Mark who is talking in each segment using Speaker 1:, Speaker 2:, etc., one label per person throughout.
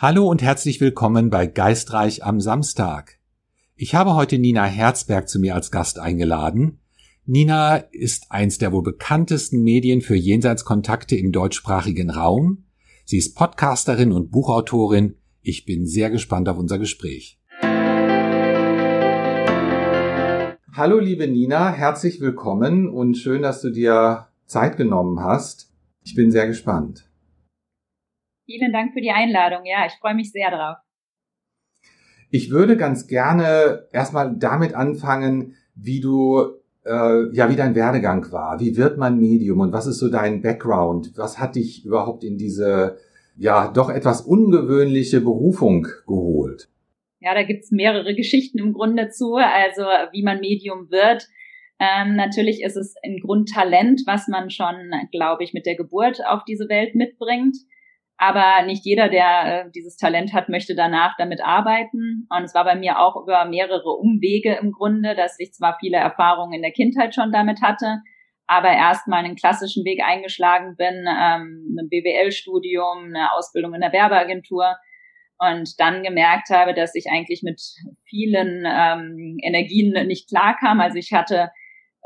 Speaker 1: Hallo und herzlich willkommen bei Geistreich am Samstag. Ich habe heute Nina Herzberg zu mir als Gast eingeladen. Nina ist eins der wohl bekanntesten Medien für Jenseitskontakte im deutschsprachigen Raum. Sie ist Podcasterin und Buchautorin. Ich bin sehr gespannt auf unser Gespräch. Hallo liebe Nina, herzlich willkommen und schön, dass du dir Zeit genommen hast. Ich bin sehr gespannt.
Speaker 2: Vielen Dank für die Einladung. Ja, ich freue mich sehr drauf.
Speaker 1: Ich würde ganz gerne erstmal damit anfangen, wie du äh, ja, wie dein Werdegang war. Wie wird man Medium und was ist so dein Background? Was hat dich überhaupt in diese ja doch etwas ungewöhnliche Berufung geholt?
Speaker 2: Ja, da gibt's mehrere Geschichten im Grunde zu, also wie man Medium wird. Ähm, natürlich ist es ein Grundtalent, was man schon, glaube ich, mit der Geburt auf diese Welt mitbringt. Aber nicht jeder, der äh, dieses Talent hat, möchte danach damit arbeiten. Und es war bei mir auch über mehrere Umwege im Grunde, dass ich zwar viele Erfahrungen in der Kindheit schon damit hatte, aber erstmal einen klassischen Weg eingeschlagen bin, ähm, ein BWL-Studium, eine Ausbildung in der Werbeagentur und dann gemerkt habe, dass ich eigentlich mit vielen ähm, Energien nicht klarkam. Also ich hatte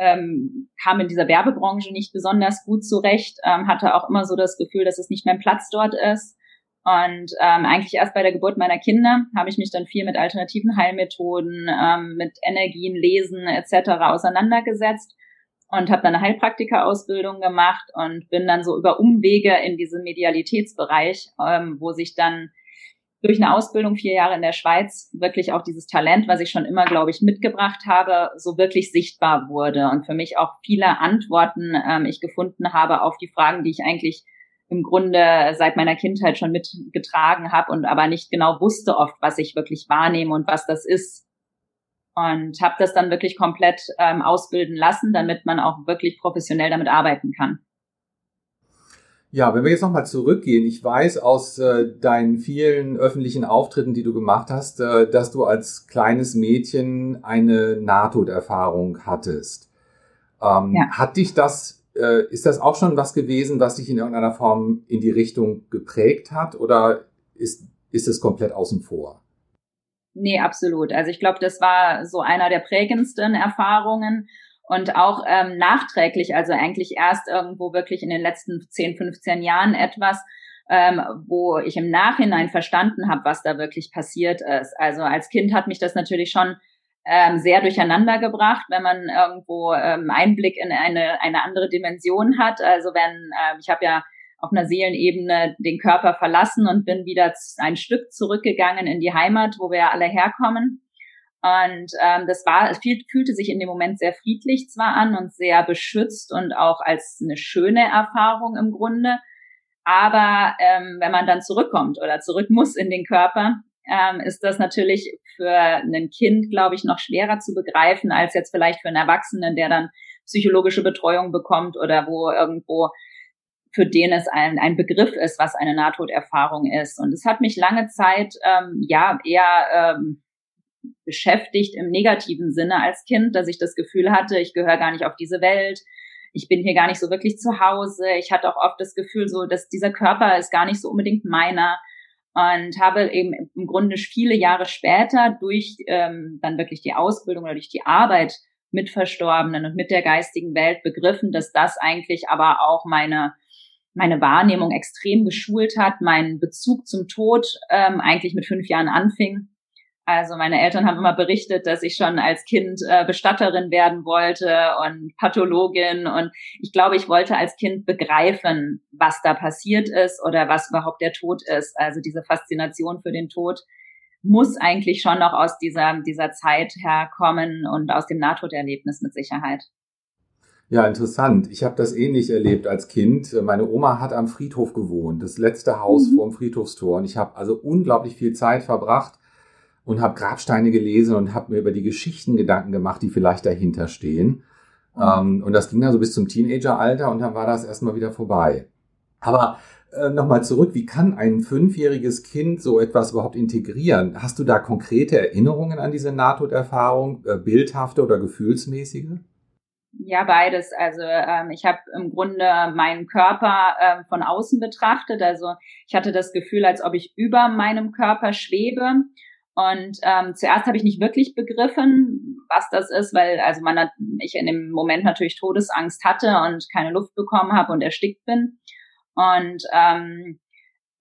Speaker 2: ähm, kam in dieser Werbebranche nicht besonders gut zurecht, ähm, hatte auch immer so das Gefühl, dass es nicht mein Platz dort ist. Und ähm, eigentlich erst bei der Geburt meiner Kinder habe ich mich dann viel mit alternativen Heilmethoden, ähm, mit Energien, Lesen etc. auseinandergesetzt und habe dann eine Heilpraktika-Ausbildung gemacht und bin dann so über Umwege in diesen Medialitätsbereich, ähm, wo sich dann durch eine Ausbildung vier Jahre in der Schweiz wirklich auch dieses Talent, was ich schon immer, glaube ich, mitgebracht habe, so wirklich sichtbar wurde und für mich auch viele Antworten ähm, ich gefunden habe auf die Fragen, die ich eigentlich im Grunde seit meiner Kindheit schon mitgetragen habe und aber nicht genau wusste oft, was ich wirklich wahrnehme und was das ist. Und habe das dann wirklich komplett ähm, ausbilden lassen, damit man auch wirklich professionell damit arbeiten kann.
Speaker 1: Ja, wenn wir jetzt nochmal zurückgehen, ich weiß aus äh, deinen vielen öffentlichen Auftritten, die du gemacht hast, äh, dass du als kleines Mädchen eine Nahtoderfahrung hattest. Ähm, ja. Hat dich das, äh, ist das auch schon was gewesen, was dich in irgendeiner Form in die Richtung geprägt hat oder ist, ist es komplett außen vor?
Speaker 2: Nee, absolut. Also ich glaube, das war so einer der prägendsten Erfahrungen und auch ähm, nachträglich, also eigentlich erst irgendwo wirklich in den letzten 10, 15 Jahren etwas, ähm, wo ich im Nachhinein verstanden habe, was da wirklich passiert ist. Also als Kind hat mich das natürlich schon ähm, sehr durcheinander gebracht, wenn man irgendwo ähm, Einblick in eine, eine andere Dimension hat. Also wenn, äh, ich habe ja auf einer Seelenebene den Körper verlassen und bin wieder ein Stück zurückgegangen in die Heimat, wo wir alle herkommen. Und ähm, das war, es fühlte sich in dem Moment sehr friedlich zwar an und sehr beschützt und auch als eine schöne Erfahrung im Grunde. Aber ähm, wenn man dann zurückkommt oder zurück muss in den Körper, ähm, ist das natürlich für ein Kind, glaube ich, noch schwerer zu begreifen als jetzt vielleicht für einen Erwachsenen, der dann psychologische Betreuung bekommt oder wo irgendwo für den es ein, ein Begriff ist, was eine Nahtoderfahrung ist. Und es hat mich lange Zeit ähm, ja eher ähm, beschäftigt im negativen Sinne als Kind, dass ich das Gefühl hatte, ich gehöre gar nicht auf diese Welt, ich bin hier gar nicht so wirklich zu Hause. Ich hatte auch oft das Gefühl, so, dass dieser Körper ist gar nicht so unbedingt meiner. Und habe eben im Grunde viele Jahre später durch ähm, dann wirklich die Ausbildung oder durch die Arbeit mit Verstorbenen und mit der geistigen Welt begriffen, dass das eigentlich aber auch meine meine Wahrnehmung extrem geschult hat, mein Bezug zum Tod ähm, eigentlich mit fünf Jahren anfing also meine Eltern haben immer berichtet, dass ich schon als Kind äh, Bestatterin werden wollte und Pathologin. Und ich glaube, ich wollte als Kind begreifen, was da passiert ist oder was überhaupt der Tod ist. Also diese Faszination für den Tod muss eigentlich schon noch aus dieser, dieser Zeit herkommen und aus dem Nahtoderlebnis mit Sicherheit.
Speaker 1: Ja, interessant. Ich habe das ähnlich erlebt als Kind. Meine Oma hat am Friedhof gewohnt, das letzte Haus mhm. vorm Friedhofstor. Und ich habe also unglaublich viel Zeit verbracht und habe Grabsteine gelesen und habe mir über die Geschichten Gedanken gemacht, die vielleicht dahinter stehen. Mhm. Ähm, und das ging dann so bis zum Teenageralter und dann war das erstmal wieder vorbei. Aber äh, nochmal zurück, wie kann ein fünfjähriges Kind so etwas überhaupt integrieren? Hast du da konkrete Erinnerungen an diese Nahtoderfahrung, äh, bildhafte oder gefühlsmäßige?
Speaker 2: Ja, beides. Also ähm, ich habe im Grunde meinen Körper äh, von außen betrachtet. Also ich hatte das Gefühl, als ob ich über meinem Körper schwebe. Und ähm, zuerst habe ich nicht wirklich begriffen, was das ist, weil also man hat, ich in dem Moment natürlich Todesangst hatte und keine Luft bekommen habe und erstickt bin. Und ähm,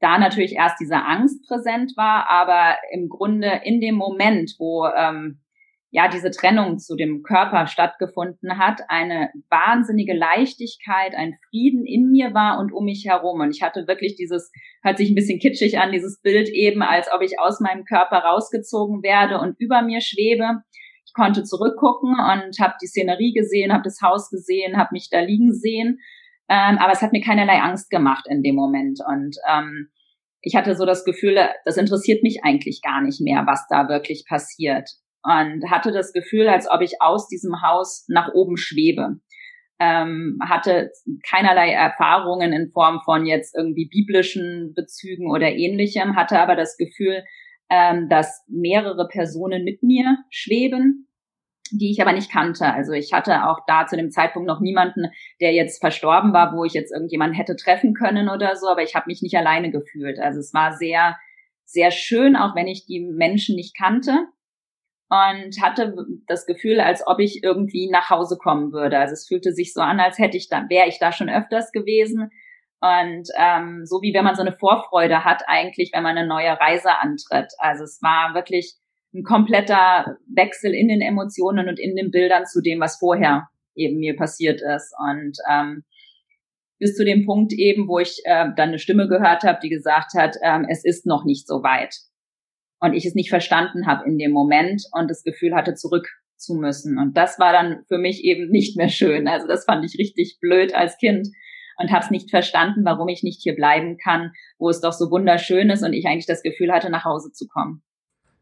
Speaker 2: da natürlich erst diese Angst präsent war, aber im Grunde in dem Moment, wo ähm, ja diese Trennung zu dem Körper stattgefunden hat, eine wahnsinnige Leichtigkeit, ein Frieden in mir war und um mich herum. Und ich hatte wirklich dieses, hört sich ein bisschen kitschig an, dieses Bild eben, als ob ich aus meinem Körper rausgezogen werde und über mir schwebe. Ich konnte zurückgucken und habe die Szenerie gesehen, habe das Haus gesehen, habe mich da liegen sehen. Ähm, aber es hat mir keinerlei Angst gemacht in dem Moment. Und ähm, ich hatte so das Gefühl, das interessiert mich eigentlich gar nicht mehr, was da wirklich passiert und hatte das Gefühl, als ob ich aus diesem Haus nach oben schwebe. Ähm, hatte keinerlei Erfahrungen in Form von jetzt irgendwie biblischen Bezügen oder ähnlichem, hatte aber das Gefühl, ähm, dass mehrere Personen mit mir schweben, die ich aber nicht kannte. Also ich hatte auch da zu dem Zeitpunkt noch niemanden, der jetzt verstorben war, wo ich jetzt irgendjemanden hätte treffen können oder so, aber ich habe mich nicht alleine gefühlt. Also es war sehr, sehr schön, auch wenn ich die Menschen nicht kannte und hatte das Gefühl, als ob ich irgendwie nach Hause kommen würde. Also es fühlte sich so an, als hätte ich da, wäre ich da schon öfters gewesen. Und ähm, so wie wenn man so eine Vorfreude hat, eigentlich, wenn man eine neue Reise antritt. Also es war wirklich ein kompletter Wechsel in den Emotionen und in den Bildern zu dem, was vorher eben mir passiert ist. Und ähm, bis zu dem Punkt eben, wo ich äh, dann eine Stimme gehört habe, die gesagt hat, ähm, es ist noch nicht so weit und ich es nicht verstanden habe in dem Moment und das Gefühl hatte, zurück zu müssen. Und das war dann für mich eben nicht mehr schön. Also das fand ich richtig blöd als Kind und habe es nicht verstanden, warum ich nicht hier bleiben kann, wo es doch so wunderschön ist und ich eigentlich das Gefühl hatte, nach Hause zu kommen.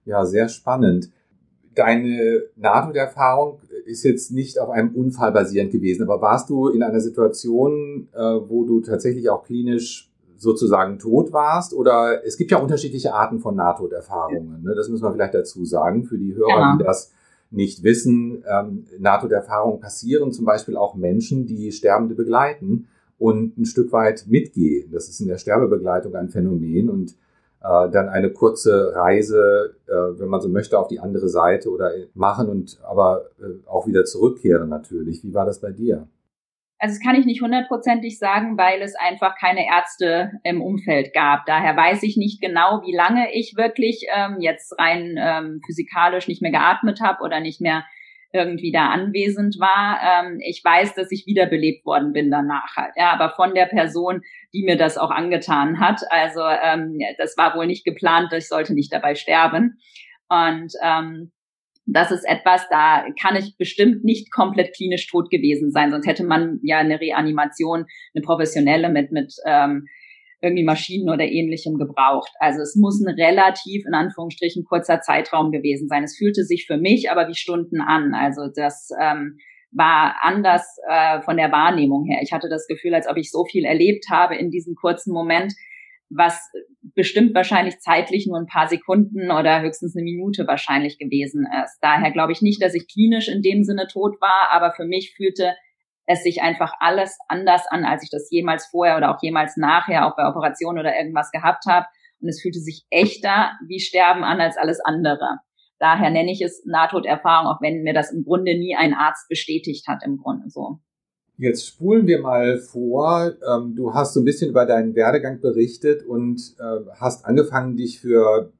Speaker 1: Ja, sehr spannend. Deine Nahtoderfahrung ist jetzt nicht auf einem Unfall basierend gewesen, aber warst du in einer Situation, äh, wo du tatsächlich auch klinisch sozusagen tot warst? Oder es gibt ja unterschiedliche Arten von Nahtoderfahrungen. Ne? Das müssen wir vielleicht dazu sagen für die Hörer, ja. die das nicht wissen. Ähm, Nahtoderfahrungen passieren zum Beispiel auch Menschen, die Sterbende begleiten und ein Stück weit mitgehen. Das ist in der Sterbebegleitung ein Phänomen und äh, dann eine kurze Reise, äh, wenn man so möchte, auf die andere Seite oder machen und aber äh, auch wieder zurückkehren natürlich. Wie war das bei dir?
Speaker 2: Also das kann ich nicht hundertprozentig sagen, weil es einfach keine Ärzte im Umfeld gab. Daher weiß ich nicht genau, wie lange ich wirklich ähm, jetzt rein ähm, physikalisch nicht mehr geatmet habe oder nicht mehr irgendwie da anwesend war. Ähm, ich weiß, dass ich wiederbelebt worden bin danach halt. Ja, aber von der Person, die mir das auch angetan hat. Also ähm, das war wohl nicht geplant, ich sollte nicht dabei sterben. Und ähm, das ist etwas, da kann ich bestimmt nicht komplett klinisch tot gewesen sein, sonst hätte man ja eine Reanimation, eine professionelle mit mit ähm, irgendwie Maschinen oder ähnlichem gebraucht. Also es muss ein relativ in Anführungsstrichen kurzer Zeitraum gewesen sein. Es fühlte sich für mich aber wie Stunden an. Also das ähm, war anders äh, von der Wahrnehmung her. Ich hatte das Gefühl, als ob ich so viel erlebt habe in diesem kurzen Moment, was bestimmt wahrscheinlich zeitlich nur ein paar Sekunden oder höchstens eine Minute wahrscheinlich gewesen ist. Daher glaube ich nicht, dass ich klinisch in dem Sinne tot war, aber für mich fühlte es sich einfach alles anders an, als ich das jemals vorher oder auch jemals nachher, auch bei Operationen oder irgendwas gehabt habe. Und es fühlte sich echter wie Sterben an als alles andere. Daher nenne ich es Nahtoderfahrung, auch wenn mir das im Grunde nie ein Arzt bestätigt hat, im Grunde so.
Speaker 1: Jetzt spulen wir mal vor. Ähm, du hast so ein bisschen über deinen Werdegang berichtet und äh, hast angefangen, dich für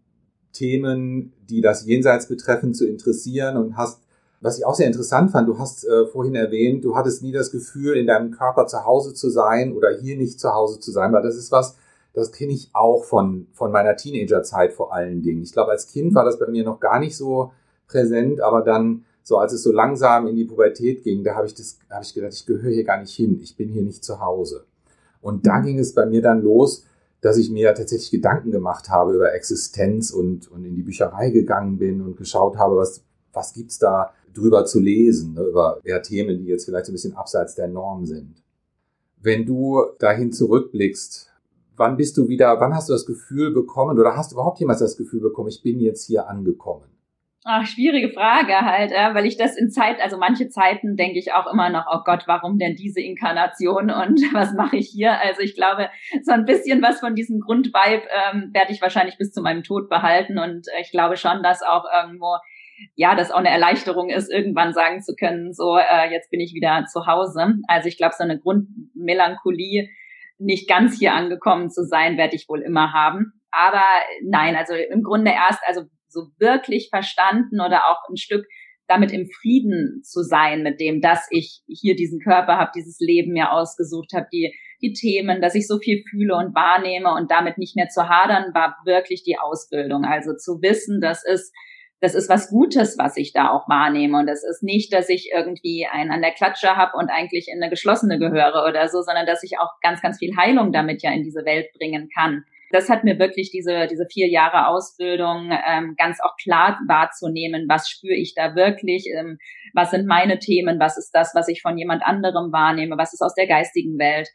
Speaker 1: Themen, die das Jenseits betreffen, zu interessieren und hast, was ich auch sehr interessant fand, du hast äh, vorhin erwähnt, du hattest nie das Gefühl, in deinem Körper zu Hause zu sein oder hier nicht zu Hause zu sein, weil das ist was, das kenne ich auch von, von meiner Teenagerzeit vor allen Dingen. Ich glaube, als Kind war das bei mir noch gar nicht so präsent, aber dann so als es so langsam in die Pubertät ging, da habe ich das, habe ich gedacht, ich gehöre hier gar nicht hin, ich bin hier nicht zu Hause. Und da ging es bei mir dann los, dass ich mir tatsächlich Gedanken gemacht habe über Existenz und, und in die Bücherei gegangen bin und geschaut habe, was, was gibt's da drüber zu lesen, ne, über eher Themen, die jetzt vielleicht so ein bisschen abseits der Norm sind. Wenn du dahin zurückblickst, wann bist du wieder, wann hast du das Gefühl bekommen oder hast du überhaupt jemals das Gefühl bekommen, ich bin jetzt hier angekommen?
Speaker 2: Ach, schwierige Frage halt, ja, weil ich das in Zeit, also manche Zeiten denke ich auch immer noch, oh Gott, warum denn diese Inkarnation und was mache ich hier? Also ich glaube, so ein bisschen was von diesem Grundvibe ähm, werde ich wahrscheinlich bis zu meinem Tod behalten und ich glaube schon, dass auch irgendwo ja, das auch eine Erleichterung ist, irgendwann sagen zu können, so, äh, jetzt bin ich wieder zu Hause. Also ich glaube, so eine Grundmelancholie, nicht ganz hier angekommen zu sein, werde ich wohl immer haben. Aber nein, also im Grunde erst, also so wirklich verstanden oder auch ein Stück damit im Frieden zu sein mit dem, dass ich hier diesen Körper habe, dieses Leben mir ausgesucht habe, die, die Themen, dass ich so viel fühle und wahrnehme und damit nicht mehr zu hadern, war wirklich die Ausbildung. Also zu wissen, das ist, das ist was Gutes, was ich da auch wahrnehme. Und das ist nicht, dass ich irgendwie einen an der Klatsche habe und eigentlich in eine geschlossene gehöre oder so, sondern dass ich auch ganz, ganz viel Heilung damit ja in diese Welt bringen kann das hat mir wirklich diese, diese vier Jahre Ausbildung ähm, ganz auch klar wahrzunehmen, was spüre ich da wirklich, ähm, was sind meine Themen, was ist das, was ich von jemand anderem wahrnehme, was ist aus der geistigen Welt.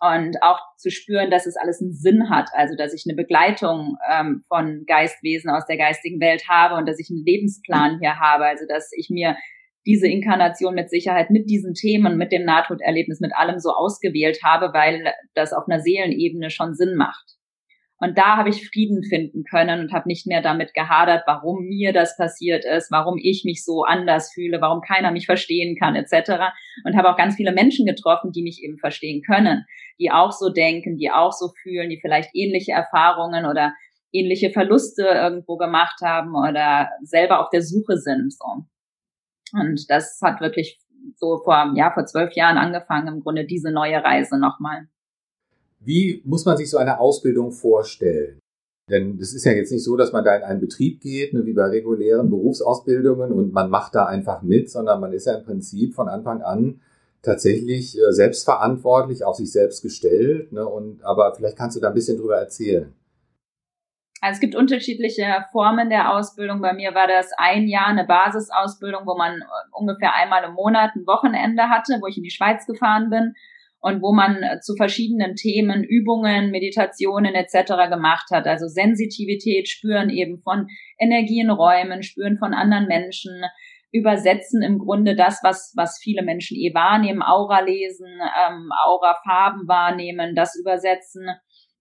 Speaker 2: Und auch zu spüren, dass es alles einen Sinn hat, also dass ich eine Begleitung ähm, von Geistwesen aus der geistigen Welt habe und dass ich einen Lebensplan hier habe, also dass ich mir diese Inkarnation mit Sicherheit mit diesen Themen, mit dem Nahtoderlebnis, mit allem so ausgewählt habe, weil das auf einer Seelenebene schon Sinn macht. Und da habe ich Frieden finden können und habe nicht mehr damit gehadert, warum mir das passiert ist, warum ich mich so anders fühle, warum keiner mich verstehen kann, etc. Und habe auch ganz viele Menschen getroffen, die mich eben verstehen können, die auch so denken, die auch so fühlen, die vielleicht ähnliche Erfahrungen oder ähnliche Verluste irgendwo gemacht haben oder selber auf der Suche sind. So. Und das hat wirklich so vor, ja, vor zwölf Jahren angefangen, im Grunde diese neue Reise nochmal.
Speaker 1: Wie muss man sich so eine Ausbildung vorstellen? Denn es ist ja jetzt nicht so, dass man da in einen Betrieb geht, ne, wie bei regulären Berufsausbildungen und man macht da einfach mit, sondern man ist ja im Prinzip von Anfang an tatsächlich äh, selbstverantwortlich, auf sich selbst gestellt. Ne, aber vielleicht kannst du da ein bisschen drüber erzählen.
Speaker 2: Also es gibt unterschiedliche Formen der Ausbildung. Bei mir war das ein Jahr eine Basisausbildung, wo man ungefähr einmal im Monat ein Wochenende hatte, wo ich in die Schweiz gefahren bin und wo man äh, zu verschiedenen Themen Übungen, Meditationen etc. gemacht hat. Also Sensitivität, Spüren eben von Energienräumen, Spüren von anderen Menschen, übersetzen im Grunde das, was, was viele Menschen eh wahrnehmen, Aura lesen, ähm, Aura-Farben wahrnehmen, das übersetzen.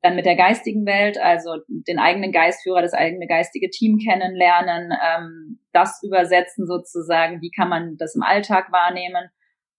Speaker 2: Dann mit der geistigen Welt, also den eigenen Geistführer, das eigene geistige Team kennenlernen, ähm, das übersetzen sozusagen, wie kann man das im Alltag wahrnehmen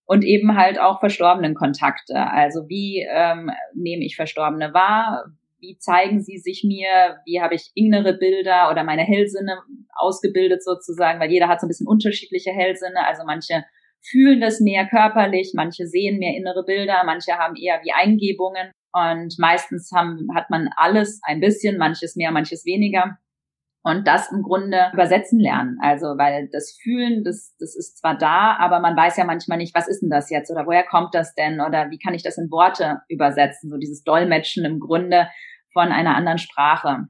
Speaker 2: und eben halt auch verstorbenen Kontakte. Also wie ähm, nehme ich Verstorbene wahr? Wie zeigen sie sich mir? Wie habe ich innere Bilder oder meine Hellsinne ausgebildet sozusagen? Weil jeder hat so ein bisschen unterschiedliche Hellsinne. Also manche fühlen das mehr körperlich, manche sehen mehr innere Bilder, manche haben eher wie Eingebungen. Und meistens haben, hat man alles ein bisschen, manches mehr, manches weniger und das im Grunde übersetzen lernen. Also, weil das Fühlen, das, das ist zwar da, aber man weiß ja manchmal nicht, was ist denn das jetzt oder woher kommt das denn oder wie kann ich das in Worte übersetzen? So dieses Dolmetschen im Grunde von einer anderen Sprache.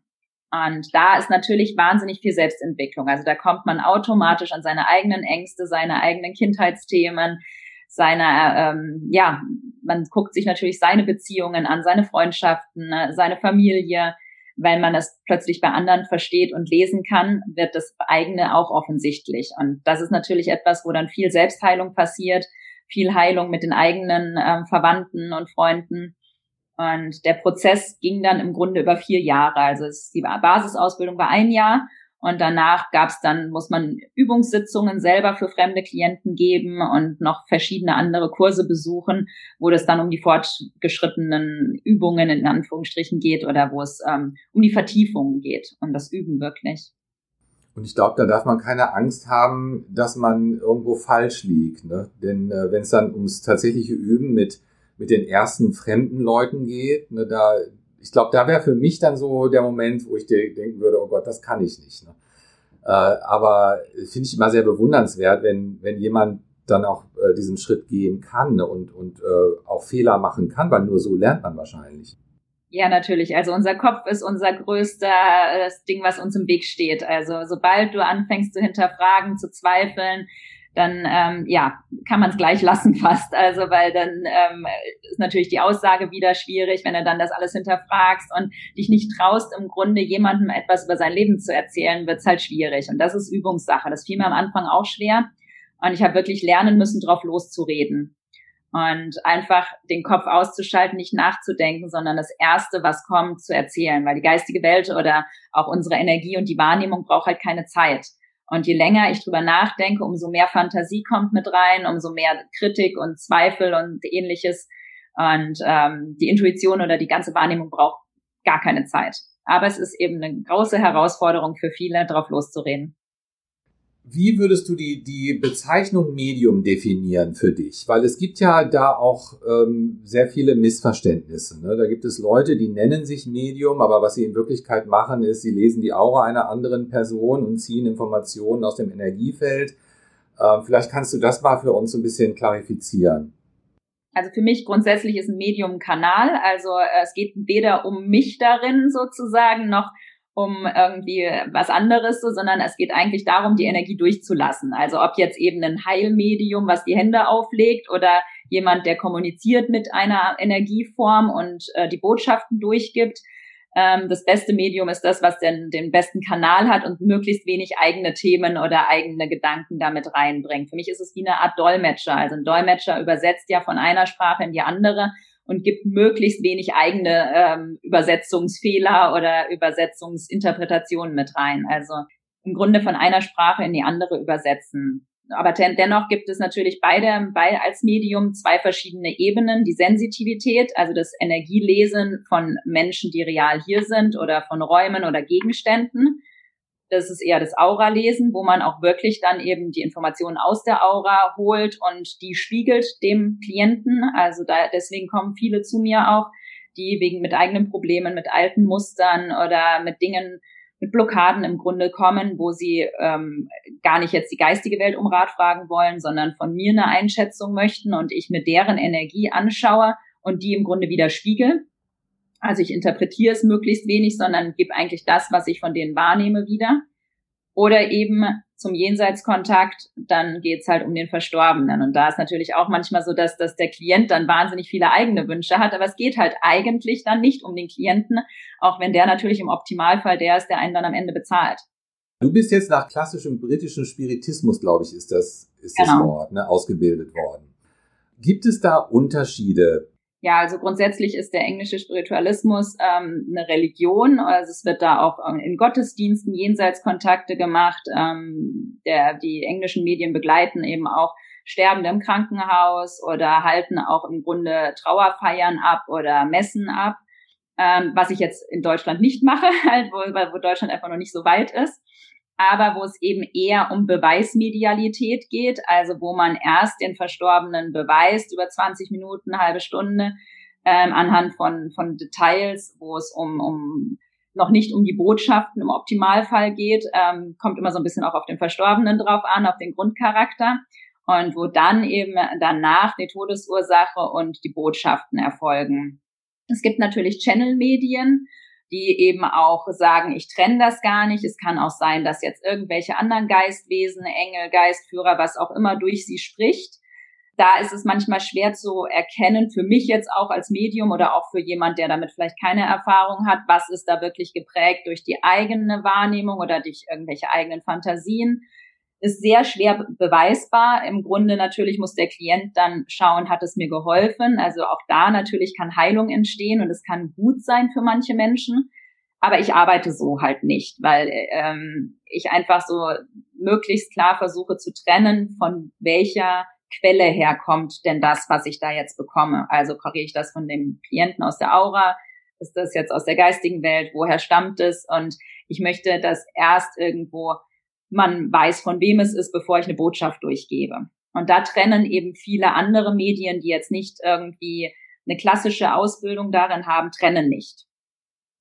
Speaker 2: Und da ist natürlich wahnsinnig viel Selbstentwicklung. Also da kommt man automatisch an seine eigenen Ängste, seine eigenen Kindheitsthemen, seine, ähm, ja, man guckt sich natürlich seine Beziehungen an, seine Freundschaften, seine Familie, weil man es plötzlich bei anderen versteht und lesen kann, wird das eigene auch offensichtlich. Und das ist natürlich etwas, wo dann viel Selbstheilung passiert, viel Heilung mit den eigenen ähm, Verwandten und Freunden. Und der Prozess ging dann im Grunde über vier Jahre. Also die Basisausbildung war ein Jahr und danach gab es dann, muss man Übungssitzungen selber für fremde Klienten geben und noch verschiedene andere Kurse besuchen, wo das dann um die fortgeschrittenen Übungen in Anführungsstrichen geht oder wo es ähm, um die Vertiefungen geht, um das Üben wirklich.
Speaker 1: Und ich glaube, da darf man keine Angst haben, dass man irgendwo falsch liegt. Ne? Denn äh, wenn es dann ums tatsächliche Üben mit, mit den ersten fremden Leuten geht, ne, da, ich glaube, da wäre für mich dann so der Moment, wo ich denken würde, oh Gott, das kann ich nicht. Ne? Äh, aber finde ich immer sehr bewundernswert, wenn, wenn jemand dann auch äh, diesen Schritt gehen kann ne? und, und äh, auch Fehler machen kann, weil nur so lernt man wahrscheinlich.
Speaker 2: Ja, natürlich. Also unser Kopf ist unser größter das Ding, was uns im Weg steht. Also sobald du anfängst zu hinterfragen, zu zweifeln, dann ähm, ja kann man es gleich lassen fast. Also weil dann ähm, ist natürlich die Aussage wieder schwierig, wenn du dann das alles hinterfragst und dich nicht traust, im Grunde jemandem etwas über sein Leben zu erzählen, wird's halt schwierig. Und das ist Übungssache. Das fiel mir am Anfang auch schwer. Und ich habe wirklich lernen müssen, drauf loszureden. Und einfach den Kopf auszuschalten, nicht nachzudenken, sondern das Erste, was kommt, zu erzählen. Weil die geistige Welt oder auch unsere Energie und die Wahrnehmung braucht halt keine Zeit. Und je länger ich drüber nachdenke, umso mehr Fantasie kommt mit rein, umso mehr Kritik und Zweifel und ähnliches. Und ähm, die Intuition oder die ganze Wahrnehmung braucht gar keine Zeit. Aber es ist eben eine große Herausforderung für viele, drauf loszureden.
Speaker 1: Wie würdest du die, die Bezeichnung Medium definieren für dich? Weil es gibt ja da auch ähm, sehr viele Missverständnisse. Ne? Da gibt es Leute, die nennen sich Medium, aber was sie in Wirklichkeit machen, ist, sie lesen die Aura einer anderen Person und ziehen Informationen aus dem Energiefeld. Ähm, vielleicht kannst du das mal für uns ein bisschen klarifizieren.
Speaker 2: Also für mich grundsätzlich ist ein Medium ein Kanal. Also äh, es geht weder um mich darin sozusagen, noch um irgendwie was anderes, so, sondern es geht eigentlich darum, die Energie durchzulassen. Also ob jetzt eben ein Heilmedium, was die Hände auflegt oder jemand, der kommuniziert mit einer Energieform und äh, die Botschaften durchgibt. Ähm, das beste Medium ist das, was den, den besten Kanal hat und möglichst wenig eigene Themen oder eigene Gedanken damit reinbringt. Für mich ist es wie eine Art Dolmetscher. Also ein Dolmetscher übersetzt ja von einer Sprache in die andere und gibt möglichst wenig eigene ähm, Übersetzungsfehler oder Übersetzungsinterpretationen mit rein. Also im Grunde von einer Sprache in die andere übersetzen. Aber dennoch gibt es natürlich beide, bei als Medium zwei verschiedene Ebenen. Die Sensitivität, also das Energielesen von Menschen, die real hier sind oder von Räumen oder Gegenständen das ist eher das Aura-Lesen, wo man auch wirklich dann eben die Informationen aus der Aura holt und die spiegelt dem Klienten. Also da, deswegen kommen viele zu mir auch, die wegen mit eigenen Problemen, mit alten Mustern oder mit Dingen, mit Blockaden im Grunde kommen, wo sie ähm, gar nicht jetzt die geistige Welt um Rat fragen wollen, sondern von mir eine Einschätzung möchten und ich mit deren Energie anschaue und die im Grunde wieder spiegel. Also ich interpretiere es möglichst wenig, sondern gebe eigentlich das, was ich von denen wahrnehme, wieder. Oder eben zum Jenseitskontakt, dann geht's halt um den Verstorbenen. Und da ist natürlich auch manchmal so, dass, dass der Klient dann wahnsinnig viele eigene Wünsche hat, aber es geht halt eigentlich dann nicht um den Klienten, auch wenn der natürlich im Optimalfall der ist, der einen dann am Ende bezahlt.
Speaker 1: Du bist jetzt nach klassischem britischen Spiritismus, glaube ich, ist das, ist genau. das Wort, ne, ausgebildet worden. Gibt es da Unterschiede
Speaker 2: ja, also grundsätzlich ist der englische Spiritualismus ähm, eine Religion. Also es wird da auch ähm, in Gottesdiensten Jenseitskontakte gemacht. Ähm, der, die englischen Medien begleiten eben auch Sterbende im Krankenhaus oder halten auch im Grunde Trauerfeiern ab oder Messen ab. Ähm, was ich jetzt in Deutschland nicht mache, halt, wo, wo Deutschland einfach noch nicht so weit ist aber wo es eben eher um Beweismedialität geht, also wo man erst den Verstorbenen beweist über 20 Minuten, halbe Stunde, ähm, anhand von, von Details, wo es um, um noch nicht um die Botschaften im Optimalfall geht, ähm, kommt immer so ein bisschen auch auf den Verstorbenen drauf an, auf den Grundcharakter. Und wo dann eben danach die Todesursache und die Botschaften erfolgen. Es gibt natürlich Channel-Medien, die eben auch sagen, ich trenne das gar nicht. Es kann auch sein, dass jetzt irgendwelche anderen Geistwesen, Engel, Geistführer, was auch immer durch sie spricht. Da ist es manchmal schwer zu erkennen, für mich jetzt auch als Medium oder auch für jemand, der damit vielleicht keine Erfahrung hat, was ist da wirklich geprägt durch die eigene Wahrnehmung oder durch irgendwelche eigenen Fantasien ist sehr schwer beweisbar. Im Grunde natürlich muss der Klient dann schauen, hat es mir geholfen. Also auch da natürlich kann Heilung entstehen und es kann gut sein für manche Menschen. Aber ich arbeite so halt nicht, weil ähm, ich einfach so möglichst klar versuche zu trennen, von welcher Quelle herkommt denn das, was ich da jetzt bekomme. Also korriere ich das von dem Klienten aus der Aura, ist das jetzt aus der geistigen Welt, woher stammt es? Und ich möchte das erst irgendwo man weiß, von wem es ist, bevor ich eine Botschaft durchgebe. Und da trennen eben viele andere Medien, die jetzt nicht irgendwie eine klassische Ausbildung darin haben, trennen nicht.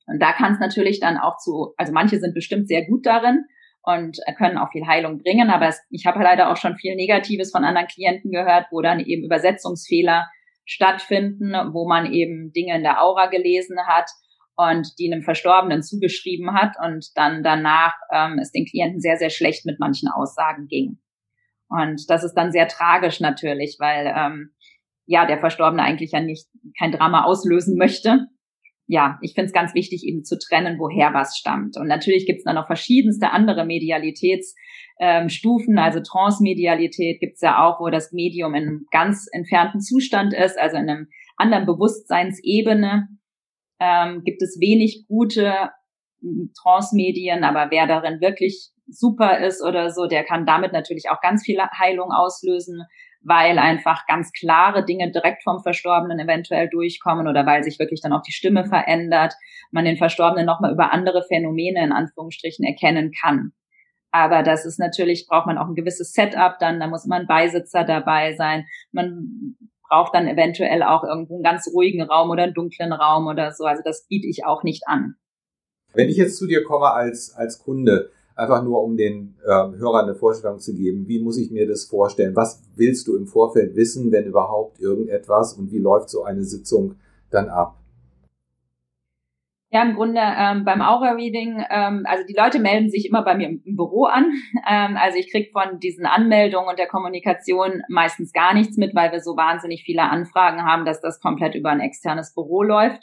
Speaker 2: Und da kann es natürlich dann auch zu, also manche sind bestimmt sehr gut darin und können auch viel Heilung bringen, aber es, ich habe leider auch schon viel Negatives von anderen Klienten gehört, wo dann eben Übersetzungsfehler stattfinden, wo man eben Dinge in der Aura gelesen hat und die einem Verstorbenen zugeschrieben hat und dann danach ähm, es den Klienten sehr, sehr schlecht mit manchen Aussagen ging. Und das ist dann sehr tragisch natürlich, weil ähm, ja der Verstorbene eigentlich ja nicht kein Drama auslösen möchte. Ja, ich finde es ganz wichtig, eben zu trennen, woher was stammt. Und natürlich gibt es dann noch verschiedenste andere Medialitätsstufen, ähm, also Transmedialität gibt es ja auch, wo das Medium in einem ganz entfernten Zustand ist, also in einem anderen Bewusstseinsebene. Ähm, gibt es wenig gute Transmedien, aber wer darin wirklich super ist oder so, der kann damit natürlich auch ganz viel Heilung auslösen, weil einfach ganz klare Dinge direkt vom Verstorbenen eventuell durchkommen oder weil sich wirklich dann auch die Stimme verändert, man den Verstorbenen nochmal über andere Phänomene in Anführungsstrichen erkennen kann. Aber das ist natürlich, braucht man auch ein gewisses Setup dann, da muss man Beisitzer dabei sein. Man braucht dann eventuell auch irgendwo einen ganz ruhigen Raum oder einen dunklen Raum oder so. Also das biete ich auch nicht an.
Speaker 1: Wenn ich jetzt zu dir komme als, als Kunde, einfach nur um den äh, Hörern eine Vorstellung zu geben, wie muss ich mir das vorstellen? Was willst du im Vorfeld wissen, wenn überhaupt irgendetwas und wie läuft so eine Sitzung dann ab?
Speaker 2: Ja, im Grunde ähm, beim Aura-Reading, ähm, also die Leute melden sich immer bei mir im, im Büro an. Ähm, also ich krieg von diesen Anmeldungen und der Kommunikation meistens gar nichts mit, weil wir so wahnsinnig viele Anfragen haben, dass das komplett über ein externes Büro läuft.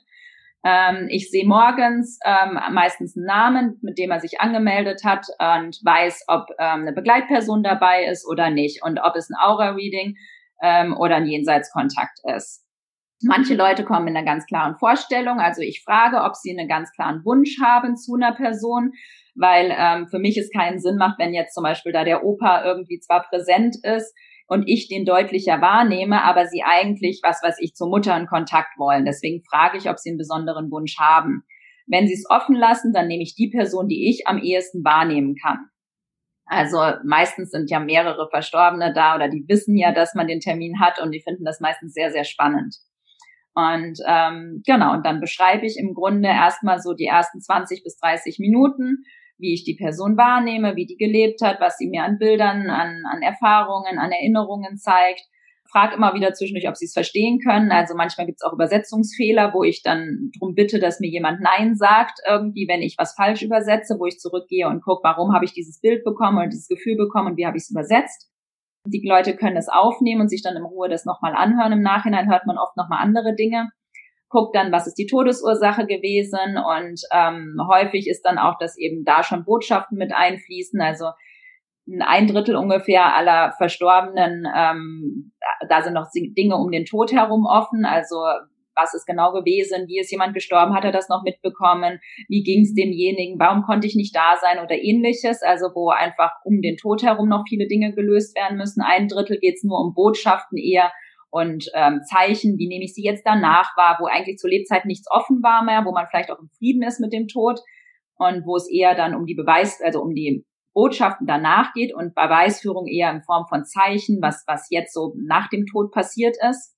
Speaker 2: Ähm, ich sehe morgens ähm, meistens einen Namen, mit dem er sich angemeldet hat und weiß, ob ähm, eine Begleitperson dabei ist oder nicht und ob es ein Aura-Reading ähm, oder ein Jenseitskontakt ist. Manche Leute kommen in einer ganz klaren Vorstellung. Also ich frage, ob sie einen ganz klaren Wunsch haben zu einer Person, weil ähm, für mich es keinen Sinn macht, wenn jetzt zum Beispiel da der Opa irgendwie zwar präsent ist, und ich den deutlicher wahrnehme, aber sie eigentlich, was weiß ich, zur Mutter in Kontakt wollen. Deswegen frage ich, ob sie einen besonderen Wunsch haben. Wenn sie es offen lassen, dann nehme ich die Person, die ich am ehesten wahrnehmen kann. Also meistens sind ja mehrere Verstorbene da oder die wissen ja, dass man den Termin hat und die finden das meistens sehr, sehr spannend. Und ähm, genau, und dann beschreibe ich im Grunde erstmal so die ersten 20 bis 30 Minuten wie ich die Person wahrnehme, wie die gelebt hat, was sie mir an Bildern, an, an Erfahrungen, an Erinnerungen zeigt. Frag immer wieder zwischendurch, ob sie es verstehen können. Also manchmal gibt es auch Übersetzungsfehler, wo ich dann drum bitte, dass mir jemand Nein sagt, irgendwie, wenn ich was falsch übersetze, wo ich zurückgehe und gucke, warum habe ich dieses Bild bekommen oder dieses Gefühl bekommen und wie habe ich es übersetzt. Die Leute können es aufnehmen und sich dann in Ruhe das nochmal anhören. Im Nachhinein hört man oft nochmal andere Dinge guckt dann, was ist die Todesursache gewesen und ähm, häufig ist dann auch, dass eben da schon Botschaften mit einfließen. Also ein Drittel ungefähr aller Verstorbenen, ähm, da sind noch Dinge um den Tod herum offen. Also was ist genau gewesen, wie ist jemand gestorben, hat er das noch mitbekommen, wie ging es demjenigen, warum konnte ich nicht da sein oder ähnliches. Also wo einfach um den Tod herum noch viele Dinge gelöst werden müssen. Ein Drittel geht es nur um Botschaften eher und ähm, Zeichen, wie nehme ich sie jetzt danach wahr, wo eigentlich zur Lebzeit nichts offen war mehr, wo man vielleicht auch im Frieden ist mit dem Tod und wo es eher dann um die Beweis, also um die Botschaften danach geht und Beweisführung eher in Form von Zeichen, was, was jetzt so nach dem Tod passiert ist.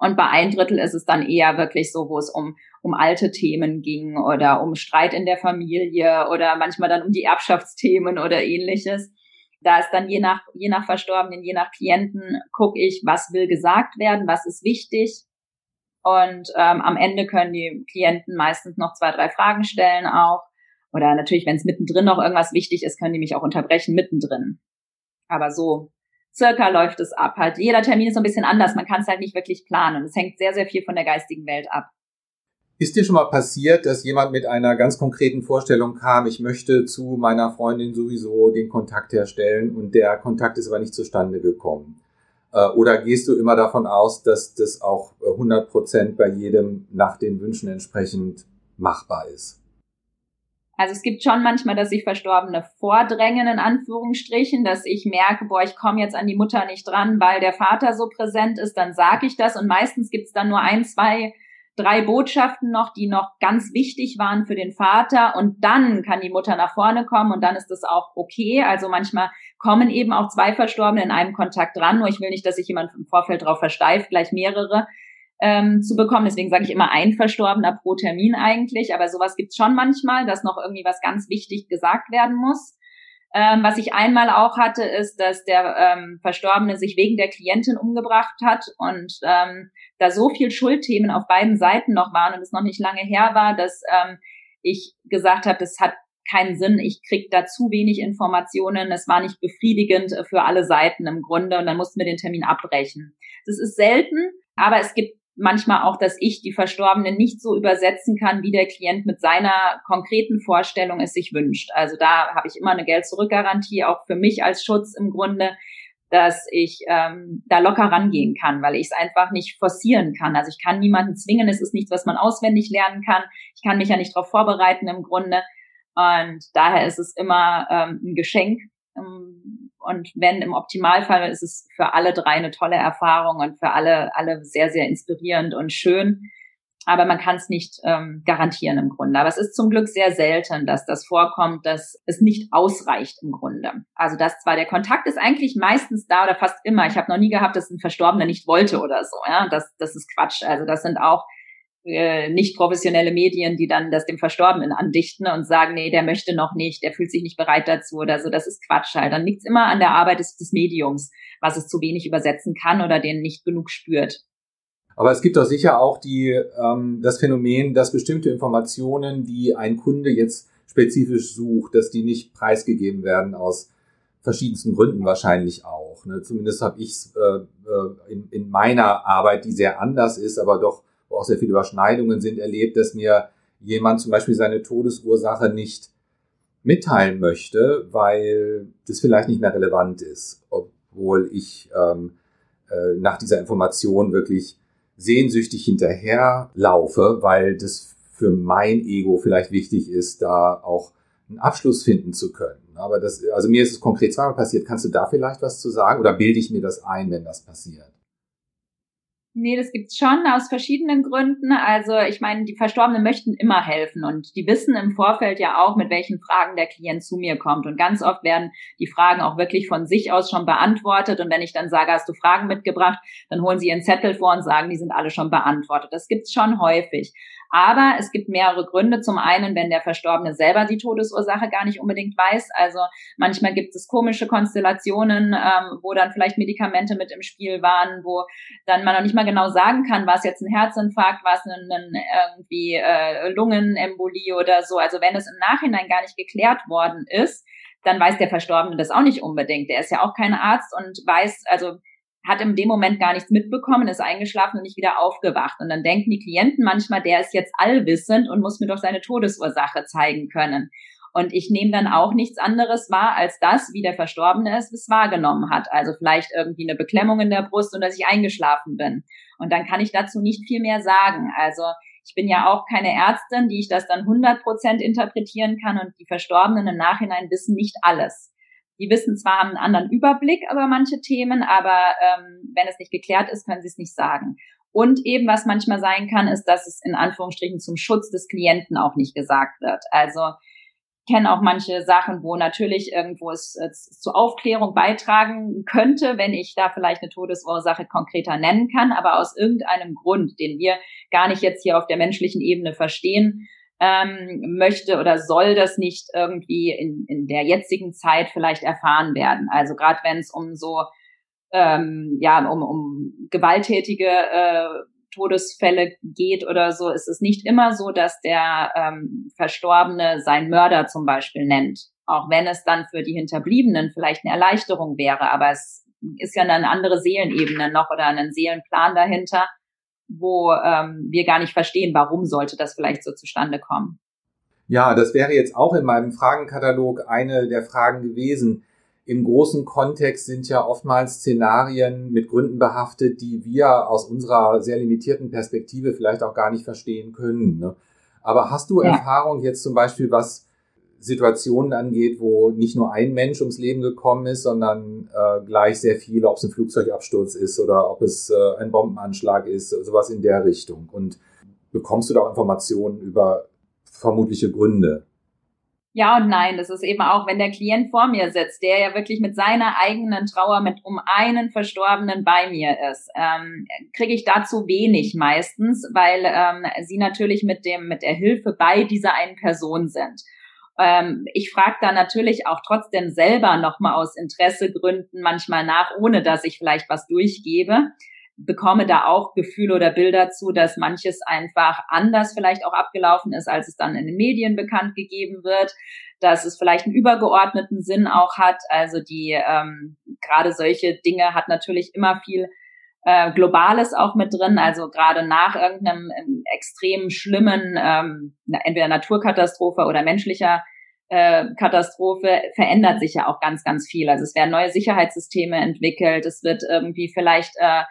Speaker 2: Und bei ein Drittel ist es dann eher wirklich so, wo es um, um alte Themen ging oder um Streit in der Familie oder manchmal dann um die Erbschaftsthemen oder ähnliches. Da ist dann je nach, je nach Verstorbenen, je nach Klienten, gucke ich, was will gesagt werden, was ist wichtig. Und ähm, am Ende können die Klienten meistens noch zwei, drei Fragen stellen auch. Oder natürlich, wenn es mittendrin noch irgendwas wichtig ist, können die mich auch unterbrechen mittendrin. Aber so circa läuft es ab. Halt jeder Termin ist so ein bisschen anders. Man kann es halt nicht wirklich planen. Es hängt sehr, sehr viel von der geistigen Welt ab.
Speaker 1: Ist dir schon mal passiert, dass jemand mit einer ganz konkreten Vorstellung kam, ich möchte zu meiner Freundin sowieso den Kontakt herstellen und der Kontakt ist aber nicht zustande gekommen? Äh, oder gehst du immer davon aus, dass das auch 100 Prozent bei jedem nach den Wünschen entsprechend machbar ist?
Speaker 2: Also es gibt schon manchmal, dass sich Verstorbene vordrängen, in Anführungsstrichen, dass ich merke, boah, ich komme jetzt an die Mutter nicht dran, weil der Vater so präsent ist, dann sage ich das. Und meistens gibt es dann nur ein, zwei drei Botschaften noch, die noch ganz wichtig waren für den Vater. Und dann kann die Mutter nach vorne kommen und dann ist das auch okay. Also manchmal kommen eben auch zwei Verstorbene in einem Kontakt dran, nur ich will nicht, dass sich jemand im Vorfeld darauf versteift, gleich mehrere ähm, zu bekommen. Deswegen sage ich immer ein Verstorbener pro Termin eigentlich, aber sowas gibt's schon manchmal, dass noch irgendwie was ganz wichtig gesagt werden muss. Ähm, was ich einmal auch hatte, ist, dass der ähm, Verstorbene sich wegen der Klientin umgebracht hat und ähm, da so viel Schuldthemen auf beiden Seiten noch waren und es noch nicht lange her war, dass ähm, ich gesagt habe, das hat keinen Sinn. Ich krieg da zu wenig Informationen. Es war nicht befriedigend für alle Seiten im Grunde und dann mussten wir den Termin abbrechen. Das ist selten, aber es gibt manchmal auch, dass ich die Verstorbenen nicht so übersetzen kann, wie der Klient mit seiner konkreten Vorstellung es sich wünscht. Also da habe ich immer eine Geld-Zurück-Garantie, auch für mich als Schutz im Grunde, dass ich ähm, da locker rangehen kann, weil ich es einfach nicht forcieren kann. Also ich kann niemanden zwingen, es ist nichts, was man auswendig lernen kann. Ich kann mich ja nicht darauf vorbereiten im Grunde. Und daher ist es immer ähm, ein Geschenk. Ähm, und wenn im Optimalfall ist es für alle drei eine tolle Erfahrung und für alle, alle sehr, sehr inspirierend und schön. Aber man kann es nicht ähm, garantieren im Grunde. Aber es ist zum Glück sehr selten, dass das vorkommt, dass es nicht ausreicht im Grunde. Also dass zwar der Kontakt ist eigentlich meistens da oder fast immer. Ich habe noch nie gehabt, dass ein Verstorbener nicht wollte oder so. Ja, das, das ist Quatsch. Also das sind auch äh, nicht professionelle Medien, die dann das dem Verstorbenen andichten und sagen, nee, der möchte noch nicht, der fühlt sich nicht bereit dazu oder so. Das ist Quatsch halt. Dann liegt es immer an der Arbeit des, des Mediums, was es zu wenig übersetzen kann oder den nicht genug spürt.
Speaker 1: Aber es gibt doch sicher auch die, ähm, das Phänomen, dass bestimmte Informationen, die ein Kunde jetzt spezifisch sucht, dass die nicht preisgegeben werden aus verschiedensten Gründen wahrscheinlich auch. Ne? Zumindest habe ich es äh, äh, in, in meiner Arbeit, die sehr anders ist, aber doch wo auch sehr viele Überschneidungen sind, erlebt, dass mir jemand zum Beispiel seine Todesursache nicht mitteilen möchte, weil das vielleicht nicht mehr relevant ist, obwohl ich ähm, äh, nach dieser Information wirklich sehnsüchtig hinterher laufe, weil das für mein Ego vielleicht wichtig ist, da auch einen Abschluss finden zu können. Aber das, also mir ist es konkret zweimal passiert. Kannst du da vielleicht was zu sagen oder bilde ich mir das ein, wenn das passiert?
Speaker 2: Nee, das gibt's schon aus verschiedenen Gründen. Also ich meine, die Verstorbenen möchten immer helfen und die wissen im Vorfeld ja auch, mit welchen Fragen der Klient zu mir kommt. Und ganz oft werden die Fragen auch wirklich von sich aus schon beantwortet. Und wenn ich dann sage, hast du Fragen mitgebracht, dann holen sie ihren Zettel vor und sagen, die sind alle schon beantwortet. Das gibt's schon häufig. Aber es gibt mehrere Gründe. Zum einen, wenn der Verstorbene selber die Todesursache gar nicht unbedingt weiß. Also manchmal gibt es komische Konstellationen, ähm, wo dann vielleicht Medikamente mit im Spiel waren, wo dann man noch nicht mal genau sagen kann, war es jetzt ein Herzinfarkt, war es ein, ein irgendwie äh, Lungenembolie oder so. Also wenn es im Nachhinein gar nicht geklärt worden ist, dann weiß der Verstorbene das auch nicht unbedingt. Der ist ja auch kein Arzt und weiß, also hat in dem Moment gar nichts mitbekommen, ist eingeschlafen und nicht wieder aufgewacht. Und dann denken die Klienten manchmal, der ist jetzt allwissend und muss mir doch seine Todesursache zeigen können. Und ich nehme dann auch nichts anderes wahr als das, wie der Verstorbene es es wahrgenommen hat. Also vielleicht irgendwie eine Beklemmung in der Brust und dass ich eingeschlafen bin. Und dann kann ich dazu nicht viel mehr sagen. Also ich bin ja auch keine Ärztin, die ich das dann 100 Prozent interpretieren kann und die Verstorbenen im Nachhinein wissen nicht alles. Die wissen zwar, haben einen anderen Überblick über manche Themen, aber ähm, wenn es nicht geklärt ist, können sie es nicht sagen. Und eben, was manchmal sein kann, ist, dass es in Anführungsstrichen zum Schutz des Klienten auch nicht gesagt wird. Also kenne auch manche Sachen, wo natürlich irgendwo es, es zur Aufklärung beitragen könnte, wenn ich da vielleicht eine Todesursache konkreter nennen kann, aber aus irgendeinem Grund, den wir gar nicht jetzt hier auf der menschlichen Ebene verstehen, ähm, möchte oder soll das nicht irgendwie in, in der jetzigen Zeit vielleicht erfahren werden. Also gerade wenn es um so ähm, ja um, um gewalttätige äh, Todesfälle geht oder so, ist es nicht immer so, dass der ähm, Verstorbene seinen Mörder zum Beispiel nennt. Auch wenn es dann für die Hinterbliebenen vielleicht eine Erleichterung wäre, aber es ist ja eine andere Seelenebene noch oder einen Seelenplan dahinter, wo ähm, wir gar nicht verstehen, warum sollte das vielleicht so zustande kommen.
Speaker 1: Ja, das wäre jetzt auch in meinem Fragenkatalog eine der Fragen gewesen. Im großen Kontext sind ja oftmals Szenarien mit Gründen behaftet, die wir aus unserer sehr limitierten Perspektive vielleicht auch gar nicht verstehen können. Ne? Aber hast du ja. Erfahrung jetzt zum Beispiel, was Situationen angeht, wo nicht nur ein Mensch ums Leben gekommen ist, sondern äh, gleich sehr viele, ob es ein Flugzeugabsturz ist oder ob es äh, ein Bombenanschlag ist, sowas in der Richtung. Und bekommst du da auch Informationen über vermutliche Gründe?
Speaker 2: Ja und nein, das ist eben auch, wenn der Klient vor mir sitzt, der ja wirklich mit seiner eigenen Trauer mit um einen Verstorbenen bei mir ist, ähm, kriege ich dazu wenig meistens, weil ähm, sie natürlich mit dem mit der Hilfe bei dieser einen Person sind. Ähm, ich frage da natürlich auch trotzdem selber nochmal aus Interessegründen manchmal nach, ohne dass ich vielleicht was durchgebe bekomme da auch Gefühle oder Bilder zu, dass manches einfach anders vielleicht auch abgelaufen ist, als es dann in den Medien bekannt gegeben wird, dass es vielleicht einen übergeordneten Sinn auch hat. Also die ähm, gerade solche Dinge hat natürlich immer viel äh, Globales auch mit drin. Also gerade nach irgendeinem ähm, extrem schlimmen, ähm, entweder Naturkatastrophe oder menschlicher äh, Katastrophe verändert sich ja auch ganz, ganz viel. Also es werden neue Sicherheitssysteme entwickelt, es wird irgendwie vielleicht äh,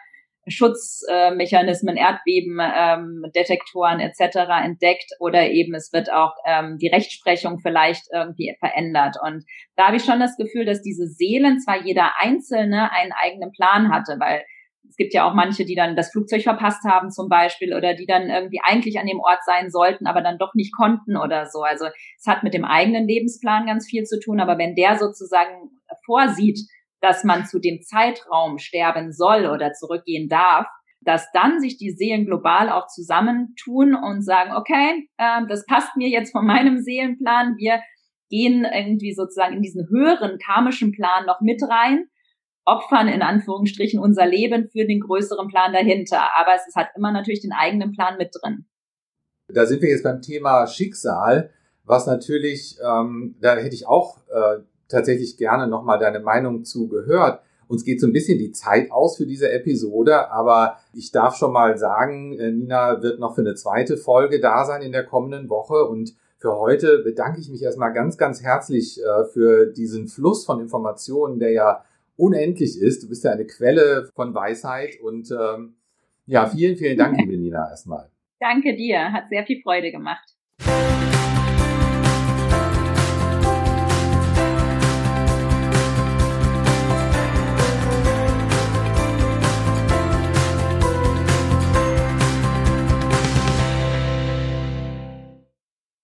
Speaker 2: Schutzmechanismen, äh, Erdbeben, ähm, Detektoren etc. entdeckt oder eben es wird auch ähm, die Rechtsprechung vielleicht irgendwie verändert. Und da habe ich schon das Gefühl, dass diese Seelen zwar jeder Einzelne einen eigenen Plan hatte, weil es gibt ja auch manche, die dann das Flugzeug verpasst haben zum Beispiel oder die dann irgendwie eigentlich an dem Ort sein sollten, aber dann doch nicht konnten oder so. Also es hat mit dem eigenen Lebensplan ganz viel zu tun, aber wenn der sozusagen vorsieht, dass man zu dem Zeitraum sterben soll oder zurückgehen darf, dass dann sich die Seelen global auch zusammentun und sagen, okay, äh, das passt mir jetzt von meinem Seelenplan, wir gehen irgendwie sozusagen in diesen höheren karmischen Plan noch mit rein opfern in Anführungsstrichen unser Leben für den größeren Plan dahinter. Aber es hat immer natürlich den eigenen Plan mit drin.
Speaker 1: Da sind wir jetzt beim Thema Schicksal, was natürlich, ähm, da hätte ich auch äh, tatsächlich gerne nochmal deine Meinung zu gehört. Uns geht so ein bisschen die Zeit aus für diese Episode, aber ich darf schon mal sagen, äh, Nina wird noch für eine zweite Folge da sein in der kommenden Woche und für heute bedanke ich mich erstmal ganz, ganz herzlich äh, für diesen Fluss von Informationen, der ja unendlich ist. Du bist ja eine Quelle von Weisheit und ähm, ja, vielen, vielen Dank, liebe Nina, erstmal.
Speaker 2: Danke dir, hat sehr viel Freude gemacht.